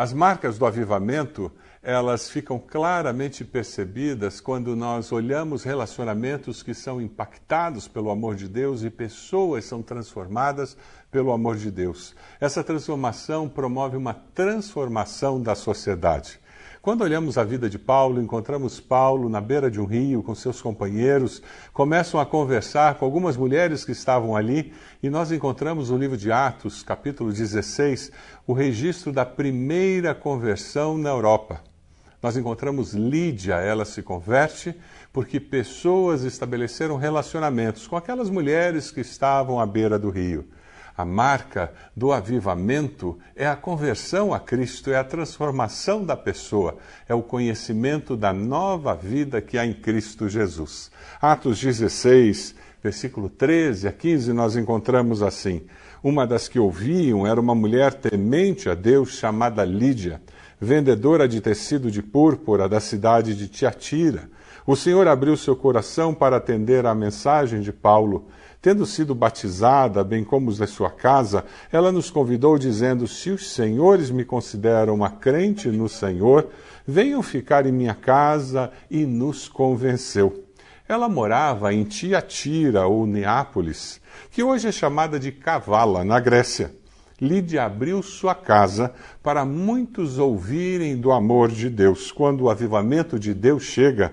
As marcas do avivamento, elas ficam claramente percebidas quando nós olhamos relacionamentos que são impactados pelo amor de Deus e pessoas são transformadas pelo amor de Deus. Essa transformação promove uma transformação da sociedade. Quando olhamos a vida de Paulo, encontramos Paulo na beira de um rio com seus companheiros, começam a conversar com algumas mulheres que estavam ali, e nós encontramos no livro de Atos, capítulo 16, o registro da primeira conversão na Europa. Nós encontramos Lídia, ela se converte porque pessoas estabeleceram relacionamentos com aquelas mulheres que estavam à beira do rio. A marca do avivamento é a conversão a Cristo, é a transformação da pessoa, é o conhecimento da nova vida que há em Cristo Jesus. Atos 16, versículo 13 a 15, nós encontramos assim: Uma das que ouviam era uma mulher temente a Deus chamada Lídia, vendedora de tecido de púrpura da cidade de Tiatira. O Senhor abriu seu coração para atender à mensagem de Paulo Tendo sido batizada, bem como os da sua casa, ela nos convidou, dizendo: Se os senhores me consideram uma crente no Senhor, venham ficar em minha casa, e nos convenceu. Ela morava em Tiatira ou Neápolis, que hoje é chamada de Cavala, na Grécia. Lídia abriu sua casa para muitos ouvirem do amor de Deus. Quando o avivamento de Deus chega,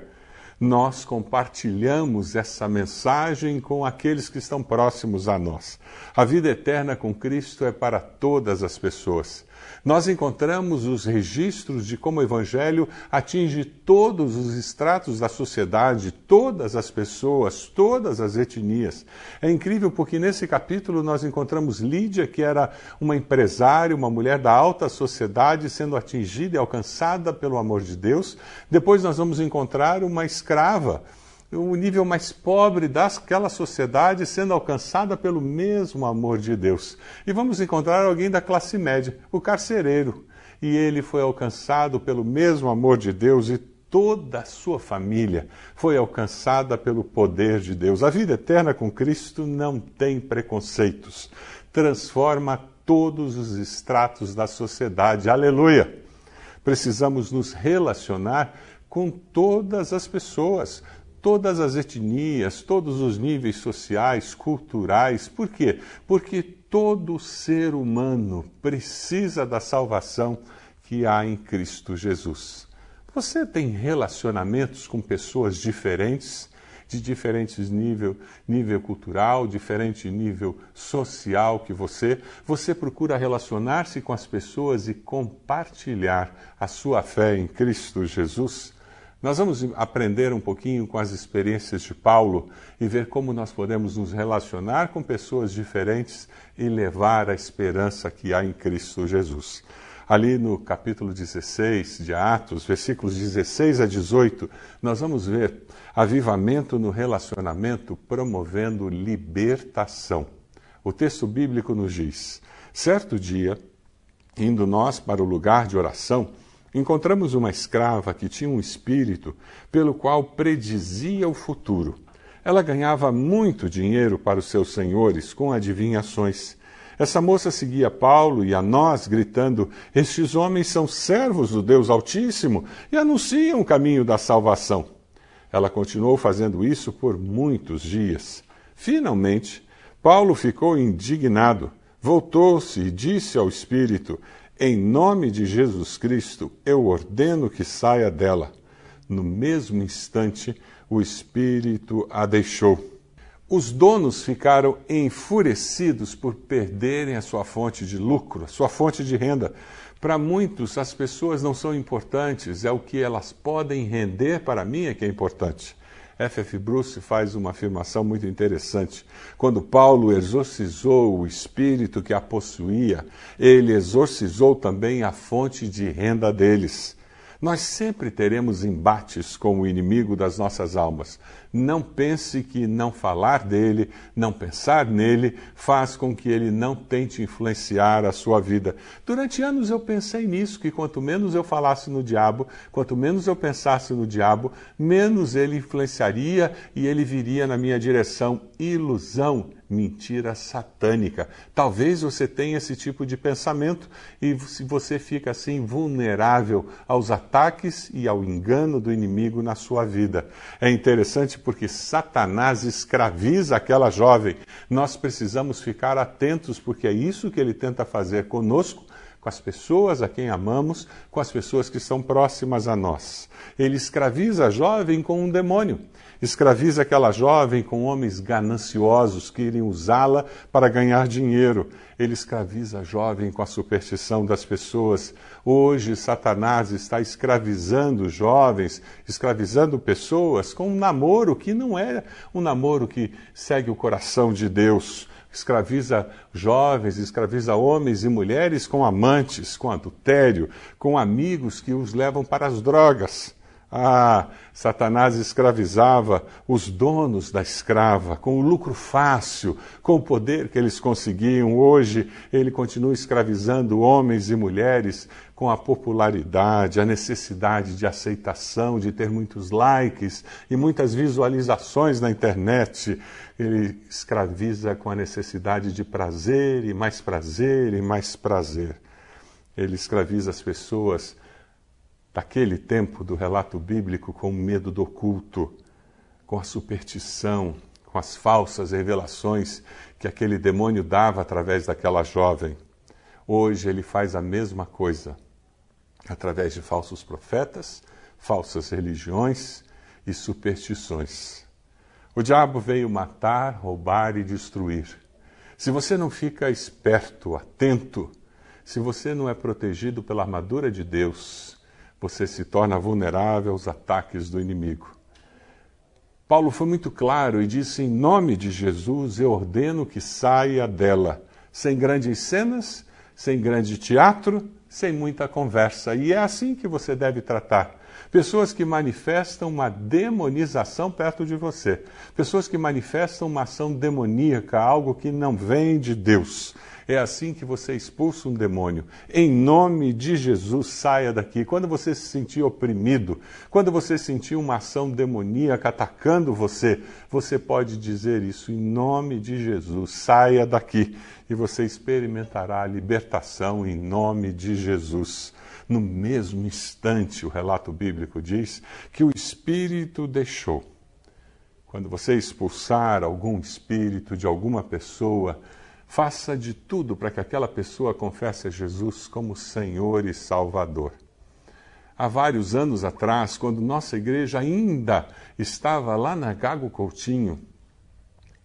nós compartilhamos essa mensagem com aqueles que estão próximos a nós. A vida eterna com Cristo é para todas as pessoas nós encontramos os registros de como o Evangelho atinge todos os estratos da sociedade, todas as pessoas, todas as etnias. É incrível porque nesse capítulo nós encontramos Lídia, que era uma empresária, uma mulher da alta sociedade, sendo atingida e alcançada pelo amor de Deus. Depois nós vamos encontrar uma escrava o nível mais pobre daquela sociedade sendo alcançada pelo mesmo amor de Deus. E vamos encontrar alguém da classe média, o carcereiro. E ele foi alcançado pelo mesmo amor de Deus e toda a sua família foi alcançada pelo poder de Deus. A vida eterna com Cristo não tem preconceitos. Transforma todos os estratos da sociedade. Aleluia! Precisamos nos relacionar com todas as pessoas todas as etnias, todos os níveis sociais, culturais. Por quê? Porque todo ser humano precisa da salvação que há em Cristo Jesus. Você tem relacionamentos com pessoas diferentes, de diferentes nível, nível cultural, diferente nível social que você. Você procura relacionar-se com as pessoas e compartilhar a sua fé em Cristo Jesus. Nós vamos aprender um pouquinho com as experiências de Paulo e ver como nós podemos nos relacionar com pessoas diferentes e levar a esperança que há em Cristo Jesus. Ali no capítulo 16 de Atos, versículos 16 a 18, nós vamos ver avivamento no relacionamento promovendo libertação. O texto bíblico nos diz: certo dia, indo nós para o lugar de oração, encontramos uma escrava que tinha um espírito pelo qual predizia o futuro. Ela ganhava muito dinheiro para os seus senhores com adivinhações. Essa moça seguia Paulo e a nós, gritando: Estes homens são servos do Deus Altíssimo e anunciam o caminho da salvação. Ela continuou fazendo isso por muitos dias. Finalmente, Paulo ficou indignado, voltou-se e disse ao espírito: em nome de Jesus Cristo, eu ordeno que saia dela. No mesmo instante, o espírito a deixou. Os donos ficaram enfurecidos por perderem a sua fonte de lucro, a sua fonte de renda. Para muitos, as pessoas não são importantes, é o que elas podem render para mim é que é importante. F.F. Bruce faz uma afirmação muito interessante. Quando Paulo exorcizou o espírito que a possuía, ele exorcizou também a fonte de renda deles. Nós sempre teremos embates com o inimigo das nossas almas. Não pense que não falar dele, não pensar nele, faz com que ele não tente influenciar a sua vida. Durante anos eu pensei nisso, que quanto menos eu falasse no diabo, quanto menos eu pensasse no diabo, menos ele influenciaria e ele viria na minha direção. Ilusão mentira satânica. Talvez você tenha esse tipo de pensamento e se você fica assim vulnerável aos ataques e ao engano do inimigo na sua vida. É interessante porque Satanás escraviza aquela jovem. Nós precisamos ficar atentos porque é isso que ele tenta fazer conosco com as pessoas a quem amamos, com as pessoas que são próximas a nós. Ele escraviza a jovem com um demônio. Escraviza aquela jovem com homens gananciosos que irem usá-la para ganhar dinheiro. Ele escraviza a jovem com a superstição das pessoas. Hoje, Satanás está escravizando jovens, escravizando pessoas com um namoro que não é um namoro que segue o coração de Deus escraviza jovens, escraviza homens e mulheres com amantes, com adultério, com amigos que os levam para as drogas. Ah, Satanás escravizava os donos da escrava com o lucro fácil, com o poder que eles conseguiam. Hoje, ele continua escravizando homens e mulheres com a popularidade, a necessidade de aceitação, de ter muitos likes e muitas visualizações na internet. Ele escraviza com a necessidade de prazer e mais prazer e mais prazer. Ele escraviza as pessoas daquele tempo do relato bíblico com o medo do oculto, com a superstição, com as falsas revelações que aquele demônio dava através daquela jovem. Hoje ele faz a mesma coisa, através de falsos profetas, falsas religiões e superstições. O diabo veio matar, roubar e destruir. Se você não fica esperto, atento, se você não é protegido pela armadura de Deus, você se torna vulnerável aos ataques do inimigo. Paulo foi muito claro e disse: em nome de Jesus, eu ordeno que saia dela, sem grandes cenas, sem grande teatro, sem muita conversa. E é assim que você deve tratar. Pessoas que manifestam uma demonização perto de você. Pessoas que manifestam uma ação demoníaca, algo que não vem de Deus. É assim que você expulsa um demônio. Em nome de Jesus, saia daqui. Quando você se sentir oprimido, quando você sentir uma ação demoníaca atacando você, você pode dizer isso em nome de Jesus, saia daqui. E você experimentará a libertação em nome de Jesus. No mesmo instante, o relato bíblico diz que o Espírito deixou. Quando você expulsar algum espírito de alguma pessoa, Faça de tudo para que aquela pessoa confesse a Jesus como Senhor e Salvador. Há vários anos atrás, quando nossa igreja ainda estava lá na Gago Coutinho,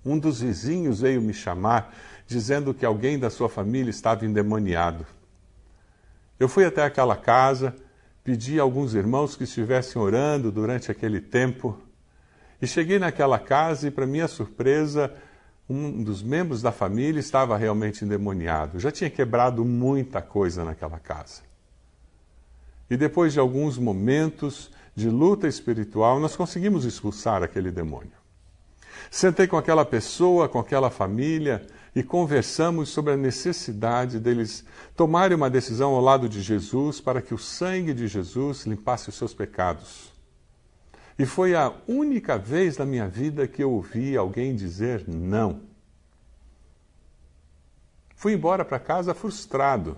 um dos vizinhos veio me chamar dizendo que alguém da sua família estava endemoniado. Eu fui até aquela casa, pedi a alguns irmãos que estivessem orando durante aquele tempo, e cheguei naquela casa e, para minha surpresa, um dos membros da família estava realmente endemoniado. Já tinha quebrado muita coisa naquela casa. E depois de alguns momentos de luta espiritual, nós conseguimos expulsar aquele demônio. Sentei com aquela pessoa, com aquela família e conversamos sobre a necessidade deles tomarem uma decisão ao lado de Jesus para que o sangue de Jesus limpasse os seus pecados. E foi a única vez na minha vida que eu ouvi alguém dizer não. Fui embora para casa frustrado.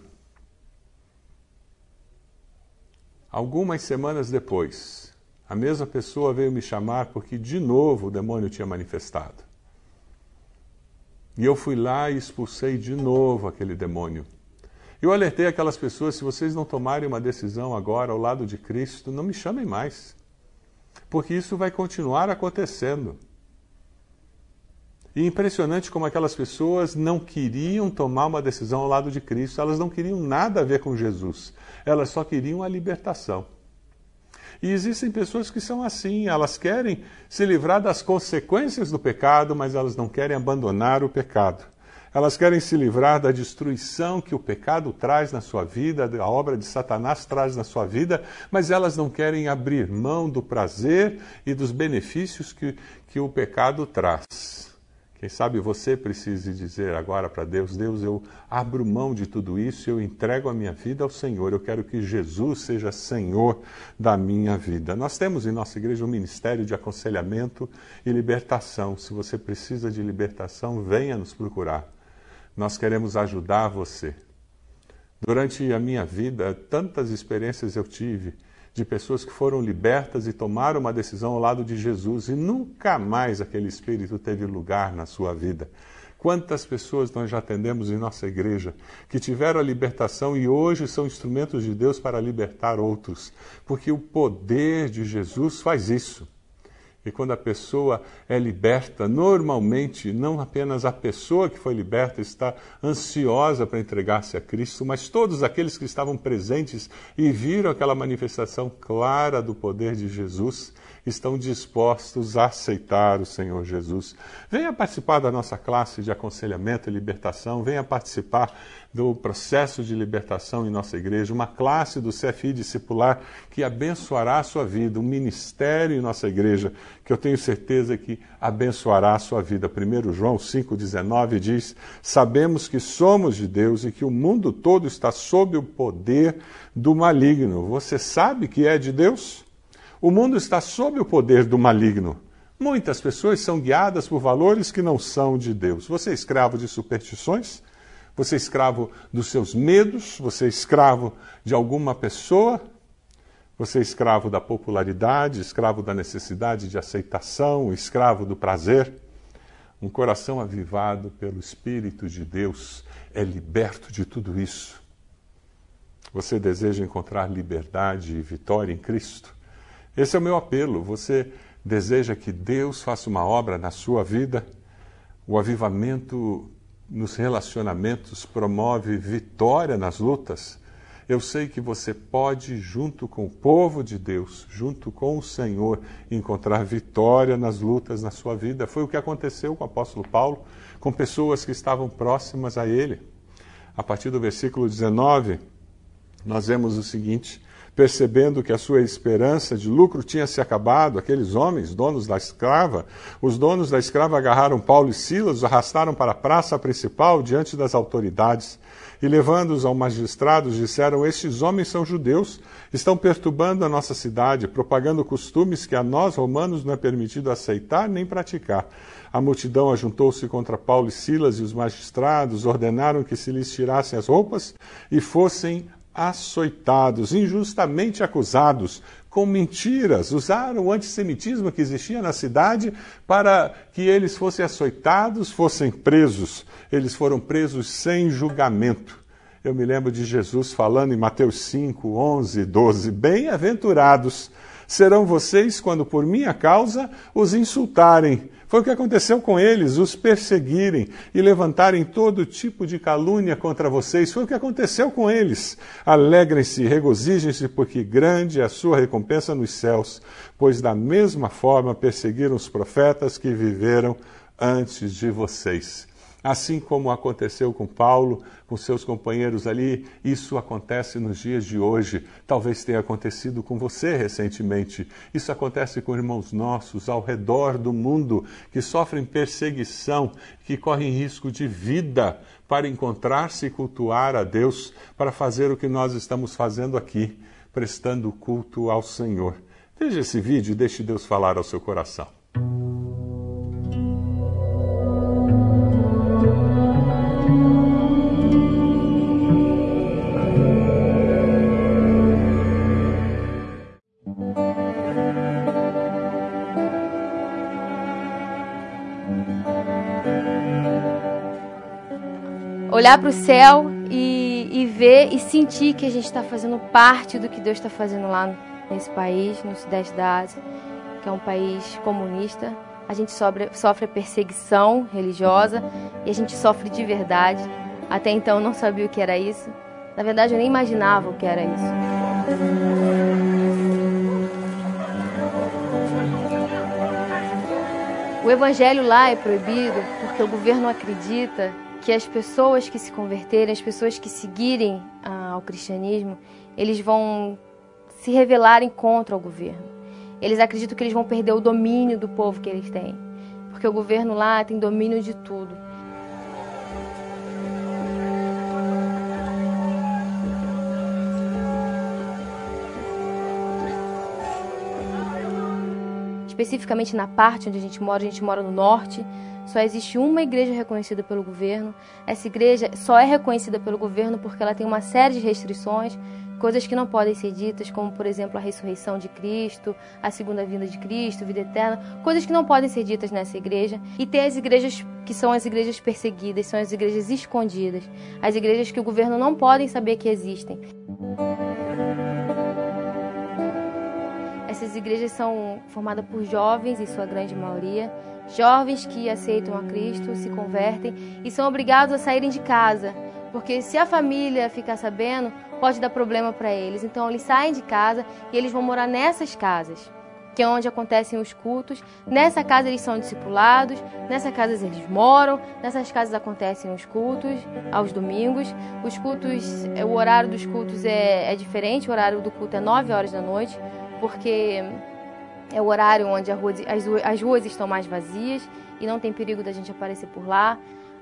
Algumas semanas depois, a mesma pessoa veio me chamar porque de novo o demônio tinha manifestado. E eu fui lá e expulsei de novo aquele demônio. Eu alertei aquelas pessoas: se vocês não tomarem uma decisão agora ao lado de Cristo, não me chamem mais porque isso vai continuar acontecendo. E impressionante como aquelas pessoas não queriam tomar uma decisão ao lado de Cristo, elas não queriam nada a ver com Jesus, elas só queriam a libertação. E existem pessoas que são assim, elas querem se livrar das consequências do pecado, mas elas não querem abandonar o pecado. Elas querem se livrar da destruição que o pecado traz na sua vida, a obra de Satanás traz na sua vida, mas elas não querem abrir mão do prazer e dos benefícios que, que o pecado traz. Quem sabe você precise dizer agora para Deus: Deus, eu abro mão de tudo isso, eu entrego a minha vida ao Senhor. Eu quero que Jesus seja Senhor da minha vida. Nós temos em nossa igreja um ministério de aconselhamento e libertação. Se você precisa de libertação, venha nos procurar. Nós queremos ajudar você. Durante a minha vida, tantas experiências eu tive de pessoas que foram libertas e tomaram uma decisão ao lado de Jesus e nunca mais aquele espírito teve lugar na sua vida. Quantas pessoas nós já atendemos em nossa igreja que tiveram a libertação e hoje são instrumentos de Deus para libertar outros, porque o poder de Jesus faz isso. E quando a pessoa é liberta, normalmente não apenas a pessoa que foi liberta está ansiosa para entregar-se a Cristo, mas todos aqueles que estavam presentes e viram aquela manifestação clara do poder de Jesus estão dispostos a aceitar o Senhor Jesus. Venha participar da nossa classe de aconselhamento e libertação, venha participar do processo de libertação em nossa igreja, uma classe do CFI discipular que abençoará a sua vida, um ministério em nossa igreja que eu tenho certeza que abençoará a sua vida. 1 João 5,19 diz: Sabemos que somos de Deus e que o mundo todo está sob o poder do maligno. Você sabe que é de Deus? O mundo está sob o poder do maligno. Muitas pessoas são guiadas por valores que não são de Deus. Você é escravo de superstições? Você é escravo dos seus medos? Você é escravo de alguma pessoa? Você é escravo da popularidade, escravo da necessidade de aceitação, escravo do prazer? Um coração avivado pelo Espírito de Deus é liberto de tudo isso. Você deseja encontrar liberdade e vitória em Cristo? Esse é o meu apelo. Você deseja que Deus faça uma obra na sua vida? O avivamento nos relacionamentos promove vitória nas lutas, eu sei que você pode, junto com o povo de Deus, junto com o Senhor, encontrar vitória nas lutas na sua vida. Foi o que aconteceu com o apóstolo Paulo, com pessoas que estavam próximas a ele. A partir do versículo 19, nós vemos o seguinte: percebendo que a sua esperança de lucro tinha se acabado, aqueles homens, donos da escrava, os donos da escrava agarraram Paulo e Silas, os arrastaram para a praça principal diante das autoridades e, levando-os ao magistrado, disseram: Estes homens são judeus, estão perturbando a nossa cidade, propagando costumes que a nós, romanos, não é permitido aceitar nem praticar. A multidão ajuntou-se contra Paulo e Silas, e os magistrados ordenaram que se lhes tirassem as roupas e fossem açoitados, injustamente acusados, com mentiras, usaram o antissemitismo que existia na cidade para que eles fossem açoitados, fossem presos. Eles foram presos sem julgamento. Eu me lembro de Jesus falando em Mateus 5, 11, 12: Bem-aventurados serão vocês quando por minha causa os insultarem foi o que aconteceu com eles, os perseguirem e levantarem todo tipo de calúnia contra vocês. Foi o que aconteceu com eles. Alegrem-se, regozijem-se, porque grande é a sua recompensa nos céus, pois da mesma forma perseguiram os profetas que viveram antes de vocês. Assim como aconteceu com Paulo, com seus companheiros ali, isso acontece nos dias de hoje. Talvez tenha acontecido com você recentemente. Isso acontece com irmãos nossos ao redor do mundo que sofrem perseguição, que correm risco de vida para encontrar-se e cultuar a Deus, para fazer o que nós estamos fazendo aqui, prestando culto ao Senhor. Veja esse vídeo e deixe Deus falar ao seu coração. Olhar para o céu e, e, ver e sentir que a gente está fazendo parte do que Deus está fazendo lá nesse país, no Sudeste da Ásia, que é um país comunista. A gente sofre, sofre perseguição religiosa e a gente sofre de verdade. Até então eu não sabia o que era isso. Na verdade, eu nem imaginava o que era isso. O evangelho lá é proibido porque o governo acredita que as pessoas que se converterem, as pessoas que seguirem ah, ao cristianismo, eles vão se revelarem contra o governo. Eles acreditam que eles vão perder o domínio do povo que eles têm. porque o governo lá tem domínio de tudo. especificamente na parte onde a gente mora, a gente mora no norte, só existe uma igreja reconhecida pelo governo. Essa igreja só é reconhecida pelo governo porque ela tem uma série de restrições, coisas que não podem ser ditas, como por exemplo a ressurreição de Cristo, a segunda vinda de Cristo, vida eterna, coisas que não podem ser ditas nessa igreja. E tem as igrejas que são as igrejas perseguidas, são as igrejas escondidas, as igrejas que o governo não pode saber que existem. Essas igrejas são formadas por jovens, em sua grande maioria, jovens que aceitam a Cristo, se convertem e são obrigados a saírem de casa, porque se a família ficar sabendo, pode dar problema para eles. Então eles saem de casa e eles vão morar nessas casas, que é onde acontecem os cultos. Nessa casa eles são discipulados, nessa casa eles moram, nessas casas acontecem os cultos aos domingos. Os cultos, o horário dos cultos é, é diferente, o horário do culto é 9 horas da noite porque é o horário onde rua, as, as ruas estão mais vazias e não tem perigo da gente aparecer por lá.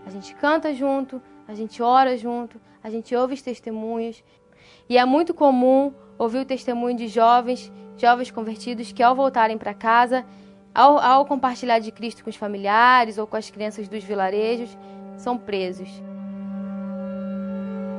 A gente canta junto, a gente ora junto, a gente ouve os testemunhos. E é muito comum ouvir o testemunho de jovens, jovens convertidos, que ao voltarem para casa, ao, ao compartilhar de Cristo com os familiares ou com as crianças dos vilarejos, são presos.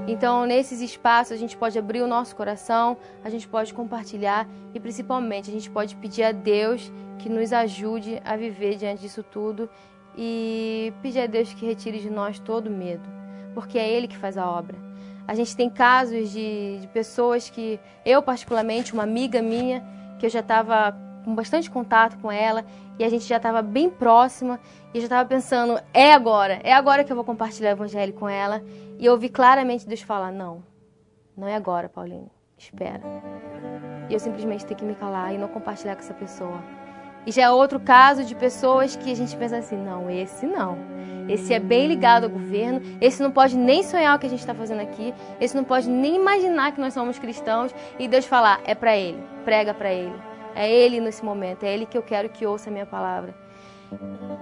Então, nesses espaços, a gente pode abrir o nosso coração, a gente pode compartilhar e, principalmente, a gente pode pedir a Deus que nos ajude a viver diante disso tudo e pedir a Deus que retire de nós todo medo, porque é Ele que faz a obra. A gente tem casos de, de pessoas que, eu particularmente, uma amiga minha, que eu já estava com bastante contato com ela e a gente já estava bem próxima e já estava pensando, é agora, é agora que eu vou compartilhar o evangelho com ela. E eu ouvi claramente Deus falar: Não, não é agora, Paulinho, espera. E eu simplesmente tenho que me calar e não compartilhar com essa pessoa. E já é outro caso de pessoas que a gente pensa assim: não, esse não. Esse é bem ligado ao governo. Esse não pode nem sonhar o que a gente está fazendo aqui. Esse não pode nem imaginar que nós somos cristãos. E Deus falar: é para ele, prega para ele. É ele nesse momento, é ele que eu quero que ouça a minha palavra.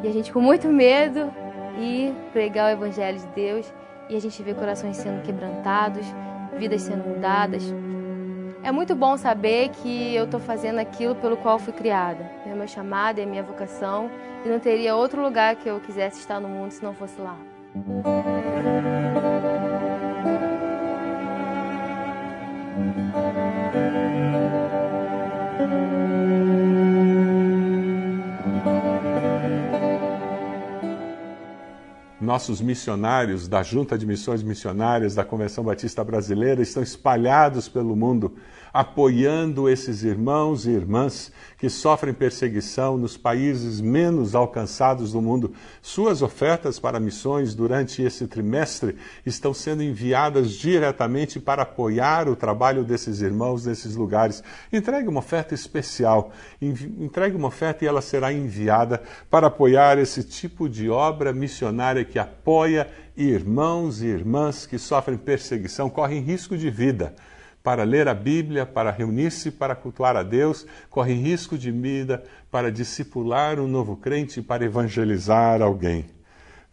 E a gente com muito medo e pregar o evangelho de Deus e a gente vê corações sendo quebrantados, vidas sendo mudadas. É muito bom saber que eu estou fazendo aquilo pelo qual fui criada. É meu chamado, é minha vocação e não teria outro lugar que eu quisesse estar no mundo se não fosse lá. Nossos missionários da Junta de Missões Missionárias da Convenção Batista Brasileira estão espalhados pelo mundo, apoiando esses irmãos e irmãs que sofrem perseguição nos países menos alcançados do mundo. Suas ofertas para missões durante esse trimestre estão sendo enviadas diretamente para apoiar o trabalho desses irmãos nesses lugares. Entregue uma oferta especial, entregue uma oferta e ela será enviada para apoiar esse tipo de obra missionária que apoia irmãos e irmãs que sofrem perseguição, correm risco de vida para ler a Bíblia, para reunir-se, para cultuar a Deus, correm risco de vida para discipular um novo crente, para evangelizar alguém.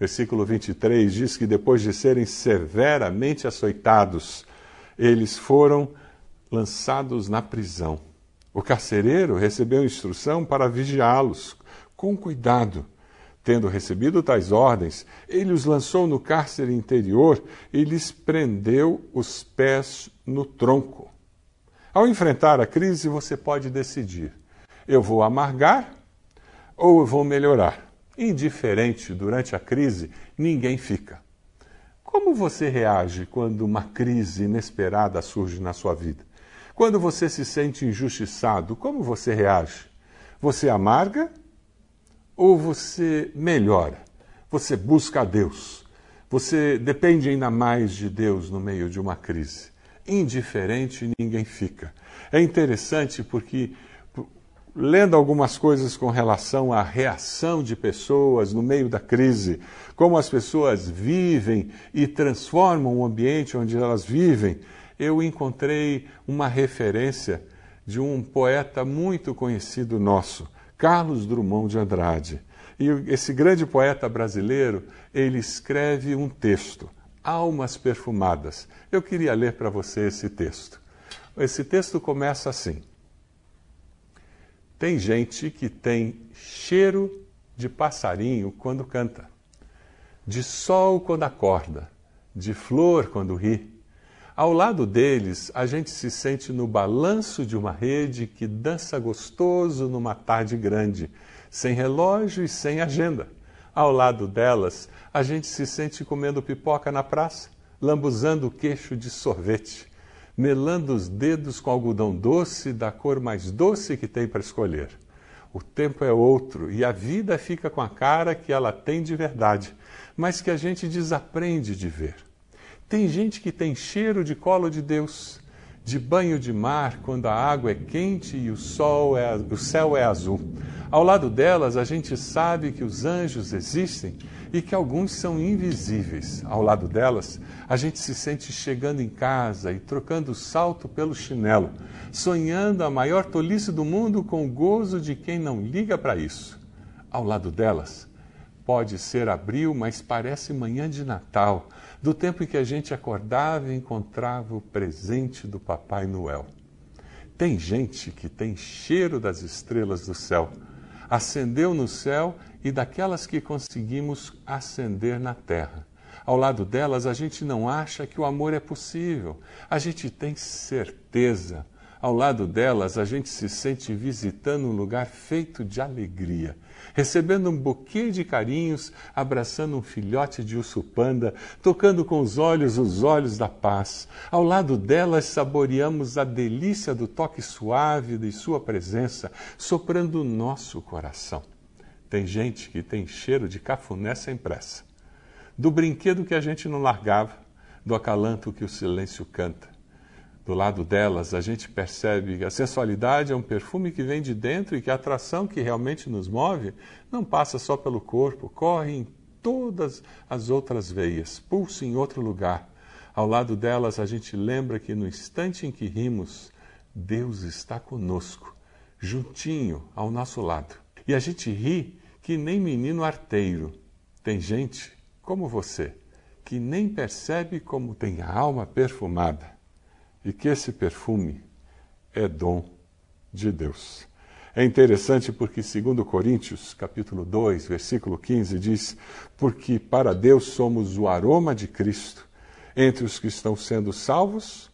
Versículo 23 diz que depois de serem severamente açoitados, eles foram lançados na prisão. O carcereiro recebeu instrução para vigiá-los com cuidado Tendo recebido tais ordens, ele os lançou no cárcere interior e lhes prendeu os pés no tronco. Ao enfrentar a crise, você pode decidir: eu vou amargar ou eu vou melhorar. Indiferente durante a crise, ninguém fica. Como você reage quando uma crise inesperada surge na sua vida? Quando você se sente injustiçado, como você reage? Você amarga ou você melhora? Você busca a Deus? Você depende ainda mais de Deus no meio de uma crise? Indiferente, ninguém fica. É interessante porque, lendo algumas coisas com relação à reação de pessoas no meio da crise, como as pessoas vivem e transformam o ambiente onde elas vivem, eu encontrei uma referência de um poeta muito conhecido nosso, Carlos Drummond de Andrade. E esse grande poeta brasileiro, ele escreve um texto, Almas Perfumadas. Eu queria ler para você esse texto. Esse texto começa assim: Tem gente que tem cheiro de passarinho quando canta, de sol quando acorda, de flor quando ri. Ao lado deles, a gente se sente no balanço de uma rede que dança gostoso numa tarde grande, sem relógio e sem agenda. Ao lado delas, a gente se sente comendo pipoca na praça, lambuzando o queixo de sorvete, melando os dedos com algodão doce da cor mais doce que tem para escolher. O tempo é outro e a vida fica com a cara que ela tem de verdade, mas que a gente desaprende de ver. Tem gente que tem cheiro de colo de Deus, de banho de mar quando a água é quente e o, sol é, o céu é azul. Ao lado delas, a gente sabe que os anjos existem e que alguns são invisíveis. Ao lado delas, a gente se sente chegando em casa e trocando o salto pelo chinelo, sonhando a maior tolice do mundo com o gozo de quem não liga para isso. Ao lado delas, pode ser abril, mas parece manhã de Natal do tempo em que a gente acordava e encontrava o presente do Papai Noel. Tem gente que tem cheiro das estrelas do céu, acendeu no céu e daquelas que conseguimos acender na terra. Ao lado delas, a gente não acha que o amor é possível, a gente tem certeza. Ao lado delas, a gente se sente visitando um lugar feito de alegria recebendo um buquê de carinhos, abraçando um filhote de urso panda, tocando com os olhos os olhos da paz. Ao lado delas, saboreamos a delícia do toque suave de sua presença, soprando o nosso coração. Tem gente que tem cheiro de cafuné sem pressa, do brinquedo que a gente não largava, do acalanto que o silêncio canta do lado delas, a gente percebe que a sensualidade é um perfume que vem de dentro e que a atração que realmente nos move não passa só pelo corpo, corre em todas as outras veias, pulsa em outro lugar. Ao lado delas, a gente lembra que no instante em que rimos, Deus está conosco, juntinho ao nosso lado. E a gente ri que nem menino arteiro. Tem gente, como você, que nem percebe como tem a alma perfumada e que esse perfume é dom de Deus. É interessante porque segundo Coríntios, capítulo 2, versículo 15 diz: "Porque para Deus somos o aroma de Cristo entre os que estão sendo salvos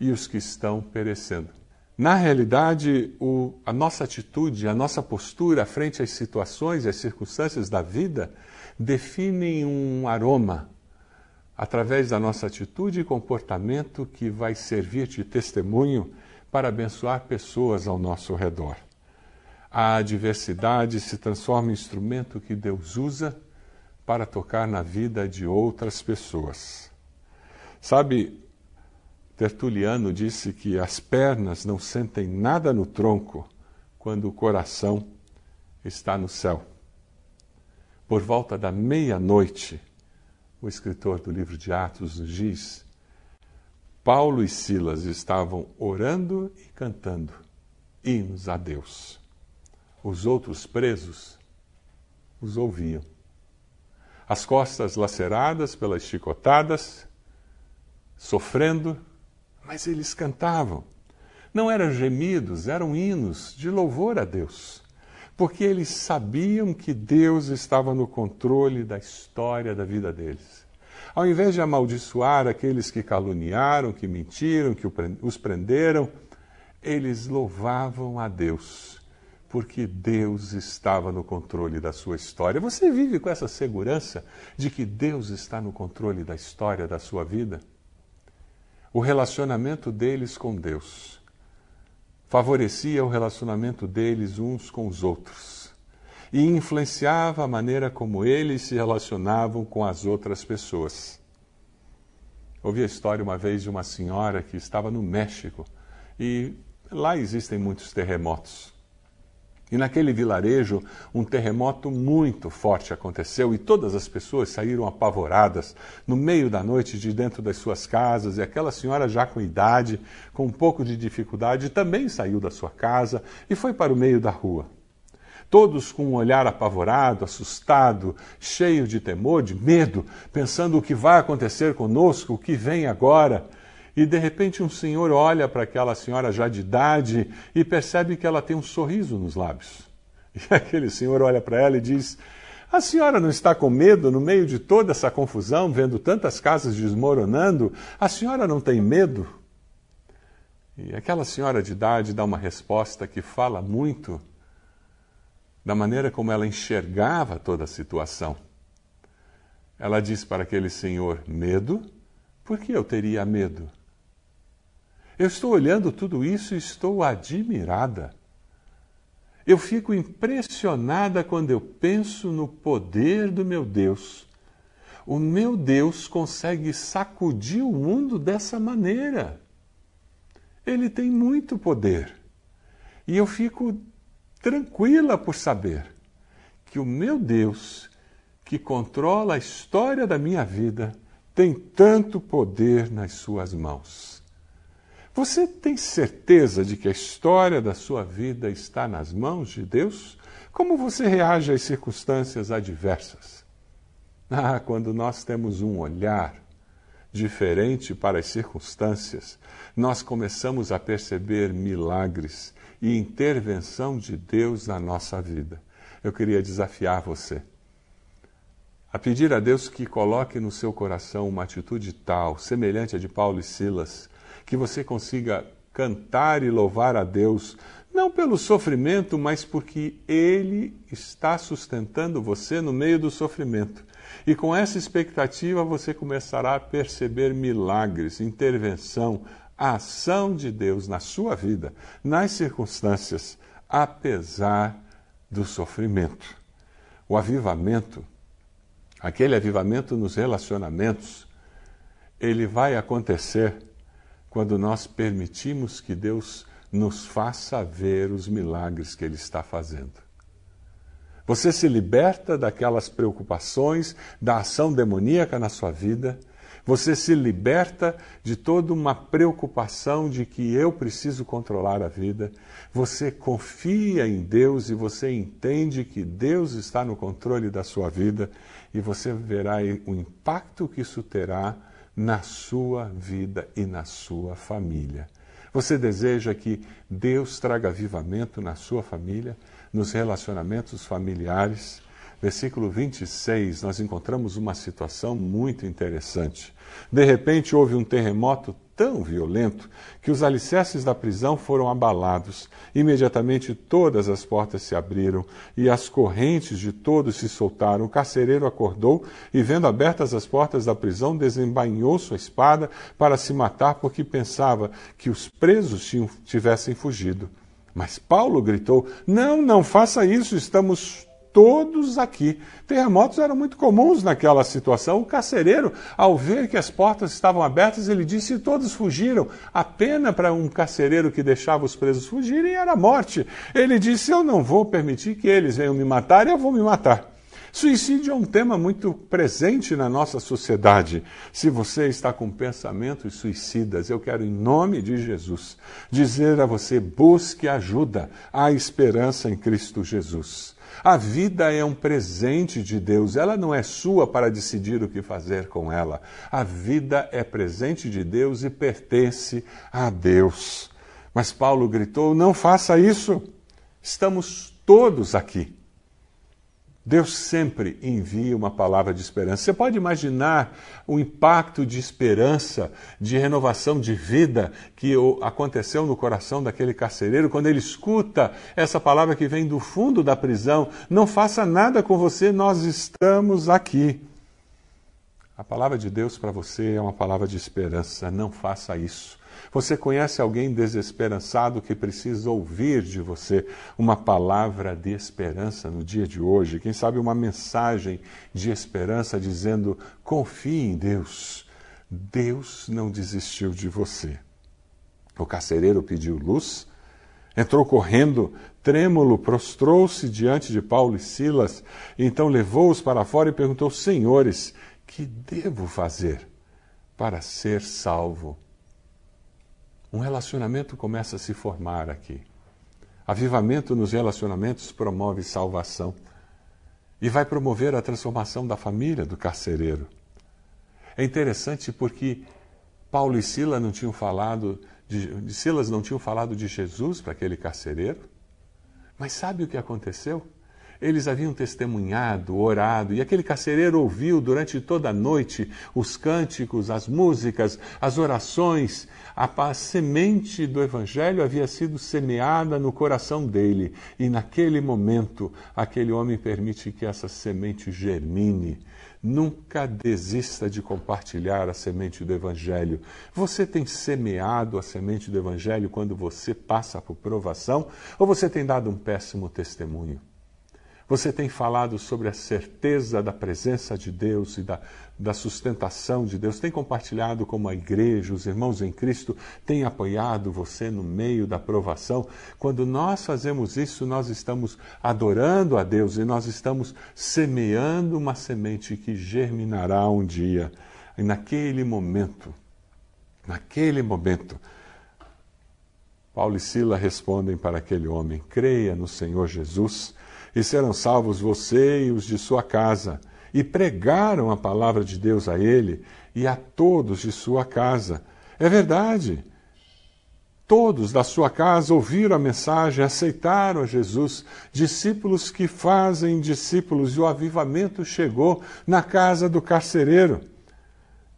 e os que estão perecendo." Na realidade, o, a nossa atitude, a nossa postura frente às situações e às circunstâncias da vida definem um aroma através da nossa atitude e comportamento que vai servir de testemunho para abençoar pessoas ao nosso redor. A adversidade se transforma em instrumento que Deus usa para tocar na vida de outras pessoas. Sabe, Tertuliano disse que as pernas não sentem nada no tronco quando o coração está no céu. Por volta da meia-noite, o escritor do livro de Atos diz: Paulo e Silas estavam orando e cantando hinos a Deus. Os outros presos os ouviam. As costas laceradas pelas chicotadas, sofrendo, mas eles cantavam. Não eram gemidos, eram hinos de louvor a Deus porque eles sabiam que Deus estava no controle da história da vida deles. Ao invés de amaldiçoar aqueles que caluniaram, que mentiram, que os prenderam, eles louvavam a Deus, porque Deus estava no controle da sua história. Você vive com essa segurança de que Deus está no controle da história da sua vida? O relacionamento deles com Deus favorecia o relacionamento deles uns com os outros e influenciava a maneira como eles se relacionavam com as outras pessoas. Ouvi a história uma vez de uma senhora que estava no México e lá existem muitos terremotos. E naquele vilarejo, um terremoto muito forte aconteceu e todas as pessoas saíram apavoradas no meio da noite de dentro das suas casas. E aquela senhora, já com idade, com um pouco de dificuldade, também saiu da sua casa e foi para o meio da rua. todos com um olhar apavorado, assustado, cheio de temor, de medo, pensando o que vai acontecer conosco, o que vem agora. E de repente um senhor olha para aquela senhora já de idade e percebe que ela tem um sorriso nos lábios. E aquele senhor olha para ela e diz: A senhora não está com medo no meio de toda essa confusão, vendo tantas casas desmoronando? A senhora não tem medo? E aquela senhora de idade dá uma resposta que fala muito da maneira como ela enxergava toda a situação. Ela diz para aquele senhor: Medo? Por que eu teria medo? Eu estou olhando tudo isso e estou admirada. Eu fico impressionada quando eu penso no poder do meu Deus. O meu Deus consegue sacudir o mundo dessa maneira. Ele tem muito poder. E eu fico tranquila por saber que o meu Deus, que controla a história da minha vida, tem tanto poder nas suas mãos. Você tem certeza de que a história da sua vida está nas mãos de Deus? Como você reage às circunstâncias adversas? Ah, quando nós temos um olhar diferente para as circunstâncias, nós começamos a perceber milagres e intervenção de Deus na nossa vida. Eu queria desafiar você a pedir a Deus que coloque no seu coração uma atitude tal, semelhante à de Paulo e Silas, que você consiga cantar e louvar a Deus, não pelo sofrimento, mas porque Ele está sustentando você no meio do sofrimento. E com essa expectativa você começará a perceber milagres, intervenção, a ação de Deus na sua vida, nas circunstâncias, apesar do sofrimento. O avivamento, aquele avivamento nos relacionamentos, ele vai acontecer quando nós permitimos que Deus nos faça ver os milagres que Ele está fazendo. Você se liberta daquelas preocupações, da ação demoníaca na sua vida. Você se liberta de toda uma preocupação de que eu preciso controlar a vida. Você confia em Deus e você entende que Deus está no controle da sua vida e você verá o impacto que isso terá na sua vida e na sua família. Você deseja que Deus traga avivamento na sua família? nos relacionamentos familiares. Versículo 26, nós encontramos uma situação muito interessante. De repente houve um terremoto tão violento que os alicerces da prisão foram abalados. Imediatamente todas as portas se abriram e as correntes de todos se soltaram. O carcereiro acordou e, vendo abertas as portas da prisão, desembainhou sua espada para se matar, porque pensava que os presos tivessem fugido. Mas Paulo gritou: Não, não faça isso, estamos todos aqui. Terremotos eram muito comuns naquela situação. O carcereiro, ao ver que as portas estavam abertas, ele disse: todos fugiram. A pena para um carcereiro que deixava os presos fugirem era a morte. Ele disse: Eu não vou permitir que eles venham me matar, eu vou me matar. Suicídio é um tema muito presente na nossa sociedade. Se você está com pensamentos suicidas, eu quero, em nome de Jesus, dizer a você: busque ajuda. Há esperança em Cristo Jesus. A vida é um presente de Deus, ela não é sua para decidir o que fazer com ela. A vida é presente de Deus e pertence a Deus. Mas Paulo gritou: não faça isso. Estamos todos aqui. Deus sempre envia uma palavra de esperança. Você pode imaginar o impacto de esperança, de renovação de vida que aconteceu no coração daquele carcereiro quando ele escuta essa palavra que vem do fundo da prisão: Não faça nada com você, nós estamos aqui. A palavra de Deus para você é uma palavra de esperança. Não faça isso. Você conhece alguém desesperançado que precisa ouvir de você uma palavra de esperança no dia de hoje? Quem sabe uma mensagem de esperança dizendo: confie em Deus. Deus não desistiu de você. O carcereiro pediu luz, entrou correndo, trêmulo, prostrou-se diante de Paulo e Silas, então levou-os para fora e perguntou: Senhores, que devo fazer para ser salvo? Um relacionamento começa a se formar aqui. Avivamento nos relacionamentos promove salvação e vai promover a transformação da família do carcereiro. É interessante porque Paulo e Silas não tinham falado de, Silas não tinham falado de Jesus para aquele carcereiro, mas sabe o que aconteceu? Eles haviam testemunhado, orado, e aquele carcereiro ouviu durante toda a noite os cânticos, as músicas, as orações. A, semente do Evangelho havia sido semeada no coração dele, e naquele momento, aquele homem permite que essa semente germine. Nunca desista de compartilhar a semente do Evangelho. Você tem semeado a semente do Evangelho quando você passa por provação ou você tem dado um péssimo testemunho? Você tem falado sobre a certeza da presença de Deus e da, da sustentação de Deus, tem compartilhado como a igreja, os irmãos em Cristo, têm apoiado você no meio da provação. Quando nós fazemos isso, nós estamos adorando a Deus e nós estamos semeando uma semente que germinará um dia. E naquele momento, naquele momento, Paulo e Sila respondem para aquele homem: creia no Senhor Jesus e serão salvos você e os de sua casa. E pregaram a palavra de Deus a ele e a todos de sua casa. É verdade. Todos da sua casa ouviram a mensagem, aceitaram a Jesus, discípulos que fazem discípulos, e o avivamento chegou na casa do carcereiro.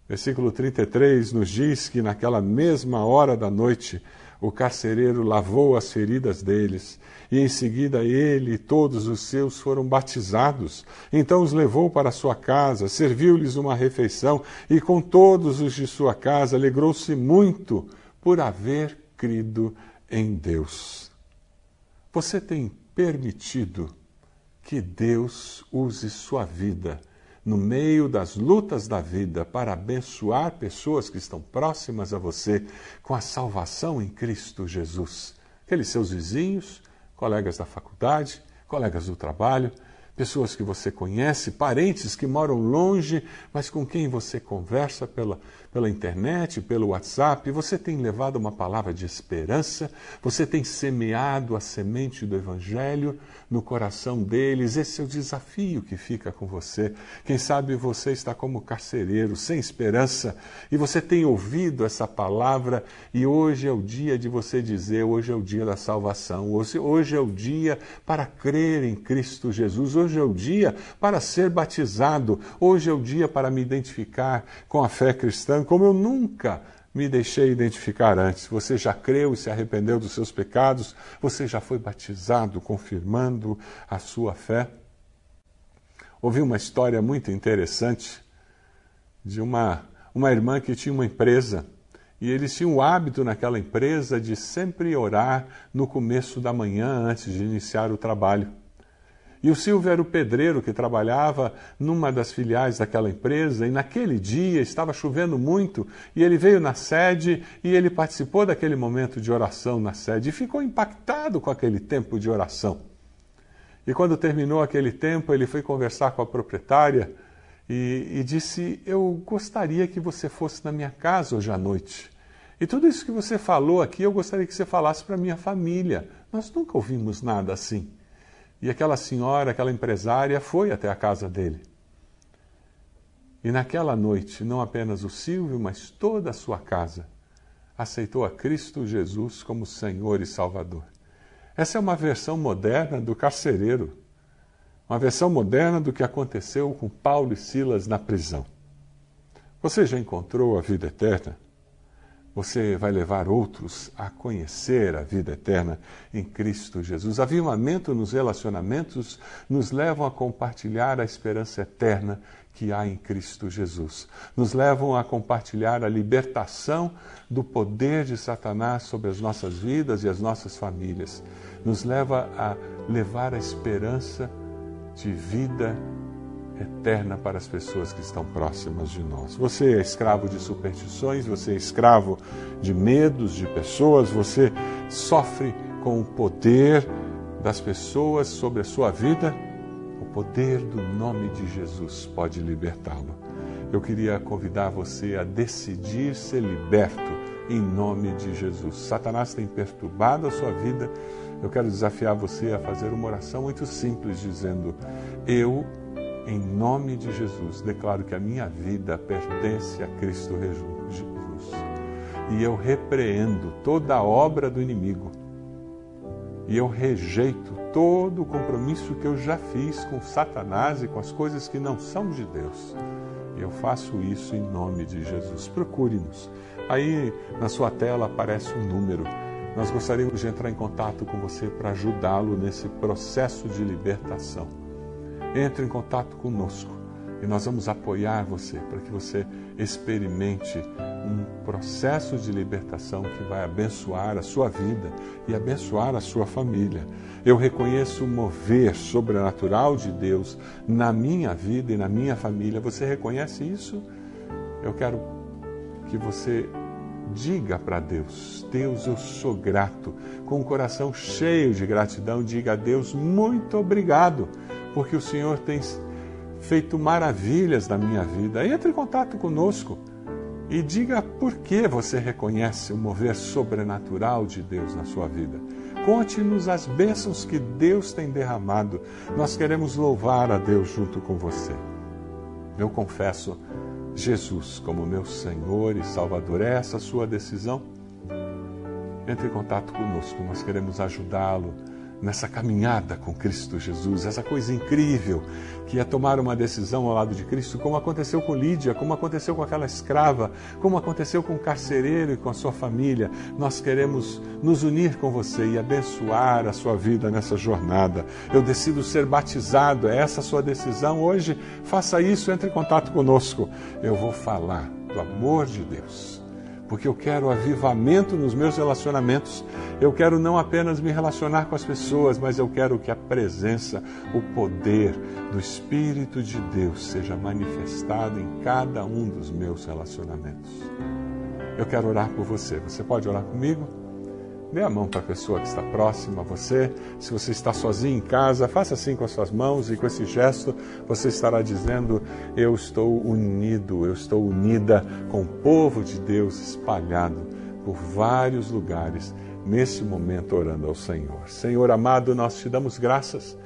Versículo 33 nos diz que naquela mesma hora da noite, o carcereiro lavou as feridas deles, e em seguida ele e todos os seus foram batizados. Então os levou para sua casa, serviu-lhes uma refeição, e com todos os de sua casa alegrou-se muito por haver crido em Deus. Você tem permitido que Deus use sua vida no meio das lutas da vida para abençoar pessoas que estão próximas a você com a salvação em Cristo Jesus. Aqueles seus vizinhos, colegas da faculdade, colegas do trabalho, pessoas que você conhece, parentes que moram longe, mas com quem você conversa pela, pela internet, pelo WhatsApp, você tem levado uma palavra de esperança, você tem semeado a semente do Evangelho no coração deles. Esse é o desafio que fica com você. Quem sabe você está como carcereiro, sem esperança, e você tem ouvido essa palavra, e hoje é o dia de você dizer: hoje é o dia da salvação, hoje, hoje é o dia para crer em Cristo Jesus. Hoje Hoje é o dia para ser batizado. Hoje é o dia para me identificar com a fé cristã, como eu nunca me deixei identificar antes. Você já creu e se arrependeu dos seus pecados? Você já foi batizado, confirmando a sua fé? Ouvi uma história muito interessante de uma, uma irmã que tinha uma empresa e eles tinham o hábito naquela empresa de sempre orar no começo da manhã antes de iniciar o trabalho. E o Silvio era o pedreiro que trabalhava numa das filiais daquela empresa, e naquele dia estava chovendo muito, e ele veio na sede e ele participou daquele momento de oração na sede e ficou impactado com aquele tempo de oração. E quando terminou aquele tempo, ele foi conversar com a proprietária e, e disse: Eu gostaria que você fosse na minha casa hoje à noite. E tudo isso que você falou aqui, eu gostaria que você falasse para minha família. Nós nunca ouvimos nada assim. E aquela senhora, aquela empresária, foi até a casa dele. E naquela noite, não apenas o Silvio, mas toda a sua casa aceitou a Cristo Jesus como Senhor e Salvador. Essa é uma versão moderna do carcereiro, uma versão moderna do que aconteceu com Paulo e Silas na prisão. Você já encontrou a vida eterna? Você vai levar outros a conhecer a vida eterna em Cristo Jesus. Avivamento nos relacionamentos nos levam a compartilhar a esperança eterna que há em Cristo Jesus. Nos levam a compartilhar a libertação do poder de Satanás sobre as nossas vidas e as nossas famílias. Nos leva a levar a esperança de vida eterna para as pessoas que estão próximas de nós. Você é escravo de superstições, você é escravo de medos de pessoas, você sofre com o poder das pessoas sobre a sua vida. O poder do nome de Jesus pode libertá-lo. Eu queria convidar você a decidir ser liberto em nome de Jesus. Satanás tem perturbado a sua vida. Eu quero desafiar você a fazer uma oração muito simples, dizendo: Eu, em nome de Jesus, declaro que a minha vida pertence a Cristo Jesus. E eu repreendo toda a obra do inimigo. E eu rejeito todo o compromisso que eu já fiz com Satanás e com as coisas que não são de Deus. Eu faço isso em nome de Jesus. Procure-nos. Aí na sua tela aparece um número. Nós gostaríamos de entrar em contato com você para ajudá-lo nesse processo de libertação. Entre em contato conosco e nós vamos apoiar você para que você experimente um processo de libertação que vai abençoar a sua vida e abençoar a sua família. Eu reconheço o mover sobrenatural de Deus na minha vida e na minha família. Você reconhece isso? Eu quero que você diga para Deus: Deus, eu sou grato. Com o coração cheio de gratidão, diga a Deus: muito obrigado, porque o Senhor tem feito maravilhas na minha vida. Entre em contato conosco e diga por que você reconhece o mover sobrenatural de Deus na sua vida. Conte-nos as bênçãos que Deus tem derramado. Nós queremos louvar a Deus junto com você. Eu confesso Jesus como meu Senhor e Salvador. É essa a sua decisão? Entre em contato conosco, nós queremos ajudá-lo nessa caminhada com Cristo Jesus, essa coisa incrível que é tomar uma decisão ao lado de Cristo, como aconteceu com Lídia, como aconteceu com aquela escrava, como aconteceu com o carcereiro e com a sua família. Nós queremos nos unir com você e abençoar a sua vida nessa jornada. Eu decido ser batizado, é essa a sua decisão hoje? Faça isso, entre em contato conosco. Eu vou falar do amor de Deus porque eu quero avivamento nos meus relacionamentos. Eu quero não apenas me relacionar com as pessoas, mas eu quero que a presença, o poder do Espírito de Deus seja manifestado em cada um dos meus relacionamentos. Eu quero orar por você. Você pode orar comigo? Dê a mão para a pessoa que está próxima a você. Se você está sozinho em casa, faça assim com as suas mãos e com esse gesto você estará dizendo: Eu estou unido, eu estou unida com o povo de Deus espalhado por vários lugares, nesse momento orando ao Senhor. Senhor amado, nós te damos graças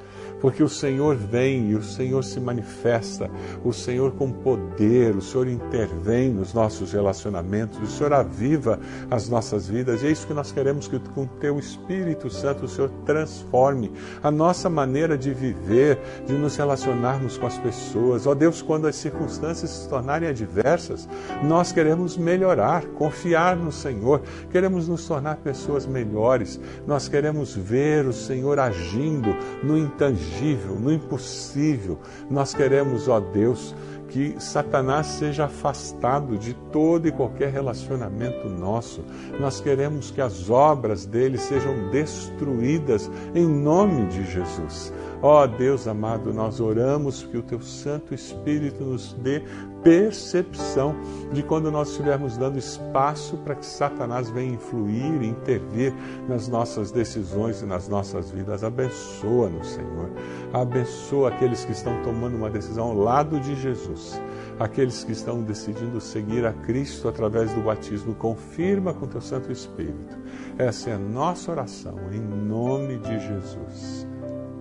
porque o Senhor vem e o Senhor se manifesta, o Senhor com poder, o Senhor intervém nos nossos relacionamentos, o Senhor aviva as nossas vidas, e é isso que nós queremos que com o teu Espírito Santo o Senhor transforme a nossa maneira de viver, de nos relacionarmos com as pessoas. Ó Deus, quando as circunstâncias se tornarem adversas, nós queremos melhorar, confiar no Senhor, queremos nos tornar pessoas melhores, nós queremos ver o Senhor agindo no intangível intangível, no impossível. Nós queremos, ó Deus, que Satanás seja afastado de todo e qualquer relacionamento nosso. Nós queremos que as obras dele sejam destruídas em nome de Jesus. Ó Deus amado, nós oramos que o teu Santo Espírito nos dê percepção de quando nós estivermos dando espaço para que Satanás venha influir intervir nas nossas decisões e nas nossas vidas. Abençoa-nos, Senhor. Abençoa aqueles que estão tomando uma decisão ao lado de Jesus. Aqueles que estão decidindo seguir a Cristo através do batismo, confirma com teu Santo Espírito. Essa é a nossa oração, em nome de Jesus.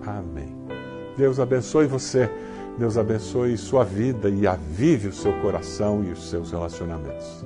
Amém. Deus abençoe você, Deus abençoe sua vida e avive o seu coração e os seus relacionamentos.